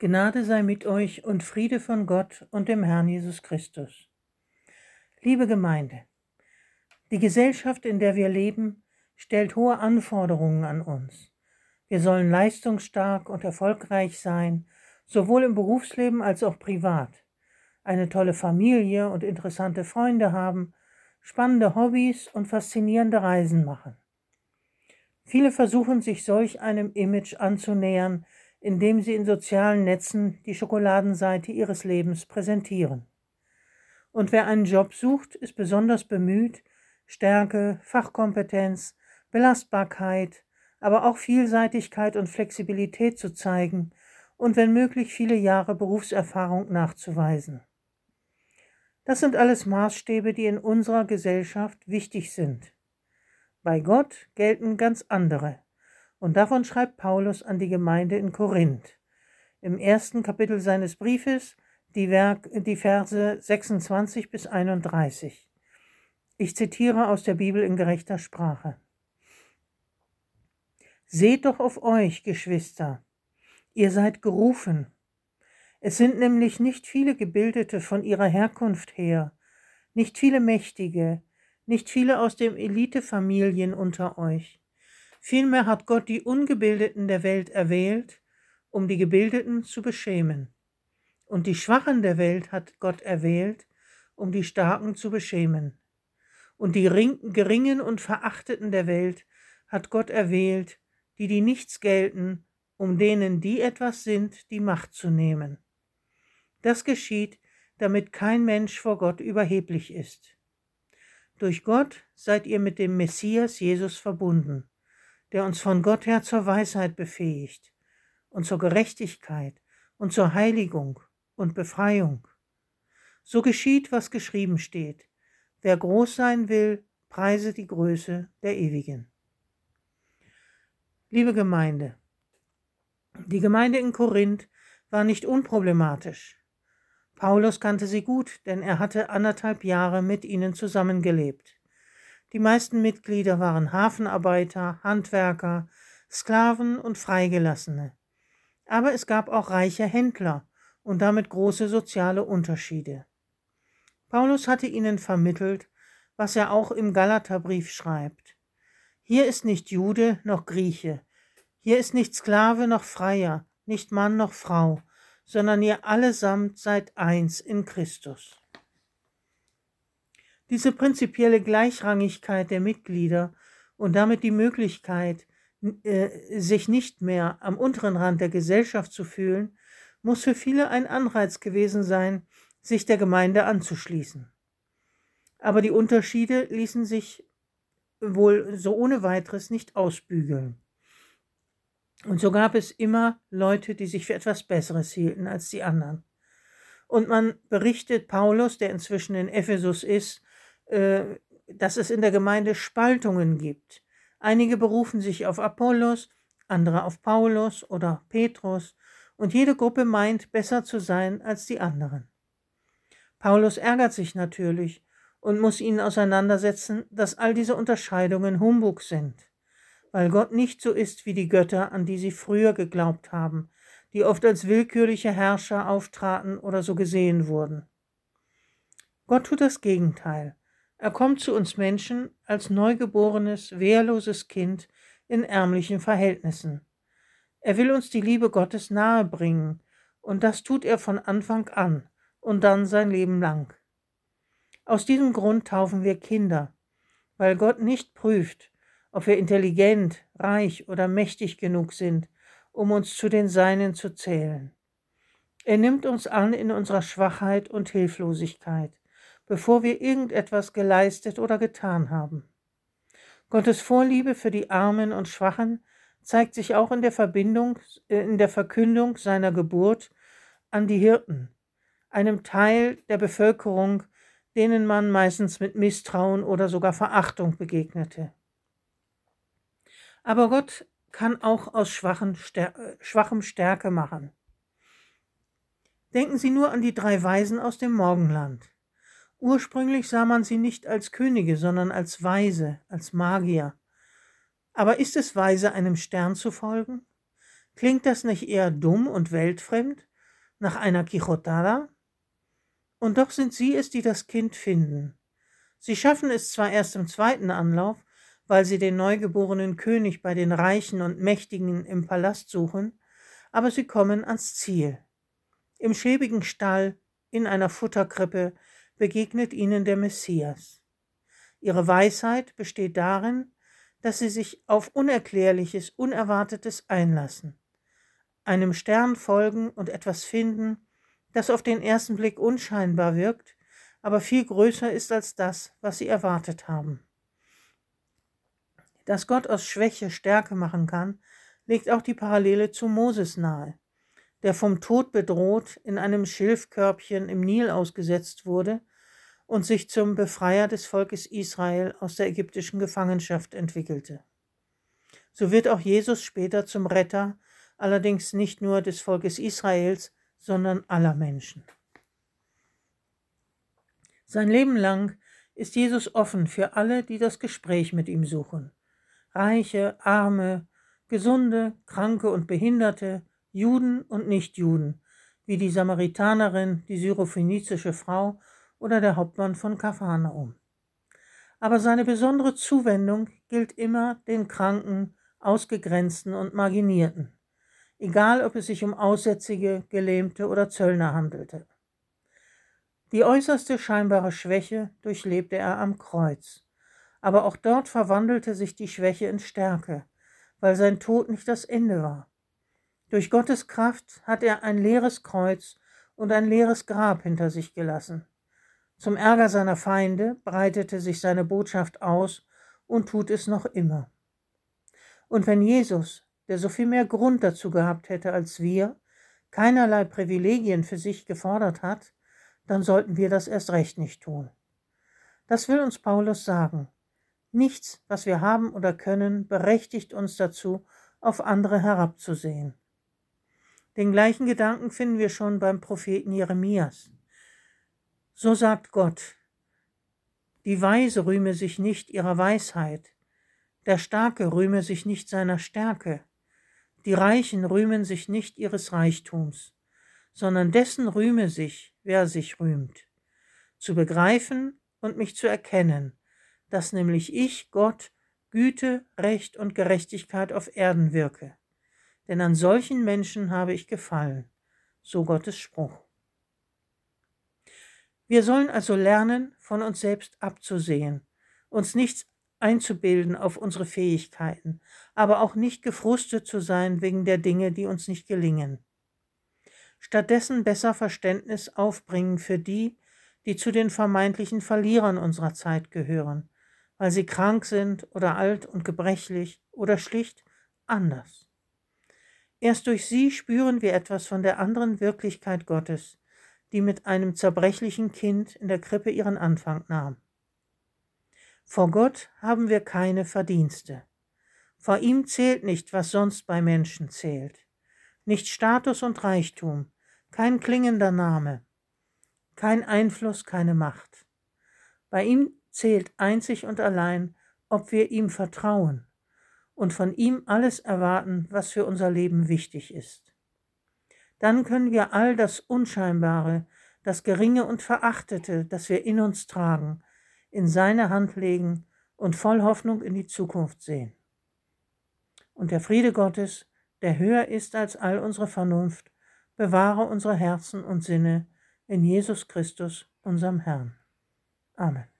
Gnade sei mit euch und Friede von Gott und dem Herrn Jesus Christus. Liebe Gemeinde, die Gesellschaft, in der wir leben, stellt hohe Anforderungen an uns. Wir sollen leistungsstark und erfolgreich sein, sowohl im Berufsleben als auch privat, eine tolle Familie und interessante Freunde haben, spannende Hobbys und faszinierende Reisen machen. Viele versuchen sich solch einem Image anzunähern, indem sie in sozialen Netzen die Schokoladenseite ihres Lebens präsentieren. Und wer einen Job sucht, ist besonders bemüht, Stärke, Fachkompetenz, Belastbarkeit, aber auch Vielseitigkeit und Flexibilität zu zeigen und wenn möglich viele Jahre Berufserfahrung nachzuweisen. Das sind alles Maßstäbe, die in unserer Gesellschaft wichtig sind. Bei Gott gelten ganz andere. Und davon schreibt Paulus an die Gemeinde in Korinth. Im ersten Kapitel seines Briefes die, Werk, die Verse 26 bis 31. Ich zitiere aus der Bibel in gerechter Sprache. Seht doch auf euch, Geschwister, ihr seid gerufen. Es sind nämlich nicht viele Gebildete von ihrer Herkunft her, nicht viele Mächtige, nicht viele aus den Elitefamilien unter euch. Vielmehr hat Gott die Ungebildeten der Welt erwählt, um die Gebildeten zu beschämen. Und die Schwachen der Welt hat Gott erwählt, um die Starken zu beschämen. Und die Geringen und Verachteten der Welt hat Gott erwählt, die die nichts gelten, um denen, die etwas sind, die Macht zu nehmen. Das geschieht, damit kein Mensch vor Gott überheblich ist. Durch Gott seid ihr mit dem Messias Jesus verbunden der uns von Gott her zur Weisheit befähigt und zur Gerechtigkeit und zur Heiligung und Befreiung. So geschieht, was geschrieben steht. Wer groß sein will, preise die Größe der Ewigen. Liebe Gemeinde, die Gemeinde in Korinth war nicht unproblematisch. Paulus kannte sie gut, denn er hatte anderthalb Jahre mit ihnen zusammengelebt. Die meisten Mitglieder waren Hafenarbeiter, Handwerker, Sklaven und Freigelassene. Aber es gab auch reiche Händler und damit große soziale Unterschiede. Paulus hatte ihnen vermittelt, was er auch im Galaterbrief schreibt. Hier ist nicht Jude noch Grieche, hier ist nicht Sklave noch Freier, nicht Mann noch Frau, sondern ihr allesamt seid eins in Christus. Diese prinzipielle Gleichrangigkeit der Mitglieder und damit die Möglichkeit, äh, sich nicht mehr am unteren Rand der Gesellschaft zu fühlen, muss für viele ein Anreiz gewesen sein, sich der Gemeinde anzuschließen. Aber die Unterschiede ließen sich wohl so ohne weiteres nicht ausbügeln. Und so gab es immer Leute, die sich für etwas Besseres hielten als die anderen. Und man berichtet Paulus, der inzwischen in Ephesus ist, dass es in der Gemeinde Spaltungen gibt. Einige berufen sich auf Apollos, andere auf Paulus oder Petrus, und jede Gruppe meint, besser zu sein als die anderen. Paulus ärgert sich natürlich und muss ihnen auseinandersetzen, dass all diese Unterscheidungen Humbug sind, weil Gott nicht so ist wie die Götter, an die sie früher geglaubt haben, die oft als willkürliche Herrscher auftraten oder so gesehen wurden. Gott tut das Gegenteil. Er kommt zu uns Menschen als neugeborenes, wehrloses Kind in ärmlichen Verhältnissen. Er will uns die Liebe Gottes nahebringen, und das tut er von Anfang an und dann sein Leben lang. Aus diesem Grund taufen wir Kinder, weil Gott nicht prüft, ob wir intelligent, reich oder mächtig genug sind, um uns zu den Seinen zu zählen. Er nimmt uns an in unserer Schwachheit und Hilflosigkeit bevor wir irgendetwas geleistet oder getan haben. Gottes Vorliebe für die Armen und Schwachen zeigt sich auch in der Verbindung, äh, in der Verkündung seiner Geburt an die Hirten, einem Teil der Bevölkerung, denen man meistens mit Misstrauen oder sogar Verachtung begegnete. Aber Gott kann auch aus schwachen, äh, schwachem Stärke machen. Denken Sie nur an die drei Weisen aus dem Morgenland. Ursprünglich sah man sie nicht als Könige, sondern als Weise, als Magier. Aber ist es weise, einem Stern zu folgen? Klingt das nicht eher dumm und weltfremd, nach einer Quixotada? Und doch sind sie es, die das Kind finden. Sie schaffen es zwar erst im zweiten Anlauf, weil sie den neugeborenen König bei den Reichen und Mächtigen im Palast suchen, aber sie kommen ans Ziel. Im schäbigen Stall, in einer Futterkrippe, begegnet ihnen der Messias. Ihre Weisheit besteht darin, dass sie sich auf Unerklärliches, Unerwartetes einlassen, einem Stern folgen und etwas finden, das auf den ersten Blick unscheinbar wirkt, aber viel größer ist als das, was sie erwartet haben. Dass Gott aus Schwäche Stärke machen kann, legt auch die Parallele zu Moses nahe, der vom Tod bedroht in einem Schilfkörbchen im Nil ausgesetzt wurde und sich zum Befreier des Volkes Israel aus der ägyptischen Gefangenschaft entwickelte. So wird auch Jesus später zum Retter, allerdings nicht nur des Volkes Israels, sondern aller Menschen. Sein Leben lang ist Jesus offen für alle, die das Gespräch mit ihm suchen. Reiche, Arme, Gesunde, Kranke und Behinderte, Juden und Nichtjuden, wie die Samaritanerin, die syrophönizische Frau oder der Hauptmann von Kapharnaum. Aber seine besondere Zuwendung gilt immer den Kranken, Ausgegrenzten und Marginierten, egal ob es sich um Aussätzige, Gelähmte oder Zöllner handelte. Die äußerste scheinbare Schwäche durchlebte er am Kreuz, aber auch dort verwandelte sich die Schwäche in Stärke, weil sein Tod nicht das Ende war. Durch Gottes Kraft hat er ein leeres Kreuz und ein leeres Grab hinter sich gelassen. Zum Ärger seiner Feinde breitete sich seine Botschaft aus und tut es noch immer. Und wenn Jesus, der so viel mehr Grund dazu gehabt hätte als wir, keinerlei Privilegien für sich gefordert hat, dann sollten wir das erst recht nicht tun. Das will uns Paulus sagen. Nichts, was wir haben oder können, berechtigt uns dazu, auf andere herabzusehen. Den gleichen Gedanken finden wir schon beim Propheten Jeremias. So sagt Gott, die Weise rühme sich nicht ihrer Weisheit, der Starke rühme sich nicht seiner Stärke, die Reichen rühmen sich nicht ihres Reichtums, sondern dessen rühme sich, wer sich rühmt, zu begreifen und mich zu erkennen, dass nämlich ich, Gott, Güte, Recht und Gerechtigkeit auf Erden wirke. Denn an solchen Menschen habe ich gefallen, so Gottes Spruch. Wir sollen also lernen, von uns selbst abzusehen, uns nichts einzubilden auf unsere Fähigkeiten, aber auch nicht gefrustet zu sein wegen der Dinge, die uns nicht gelingen. Stattdessen besser Verständnis aufbringen für die, die zu den vermeintlichen Verlierern unserer Zeit gehören, weil sie krank sind oder alt und gebrechlich oder schlicht anders. Erst durch sie spüren wir etwas von der anderen Wirklichkeit Gottes, die mit einem zerbrechlichen Kind in der Krippe ihren Anfang nahm. Vor Gott haben wir keine Verdienste. Vor ihm zählt nicht, was sonst bei Menschen zählt. Nicht Status und Reichtum, kein klingender Name, kein Einfluss, keine Macht. Bei ihm zählt einzig und allein, ob wir ihm vertrauen und von ihm alles erwarten, was für unser Leben wichtig ist dann können wir all das Unscheinbare, das Geringe und Verachtete, das wir in uns tragen, in seine Hand legen und voll Hoffnung in die Zukunft sehen. Und der Friede Gottes, der höher ist als all unsere Vernunft, bewahre unsere Herzen und Sinne in Jesus Christus, unserem Herrn. Amen.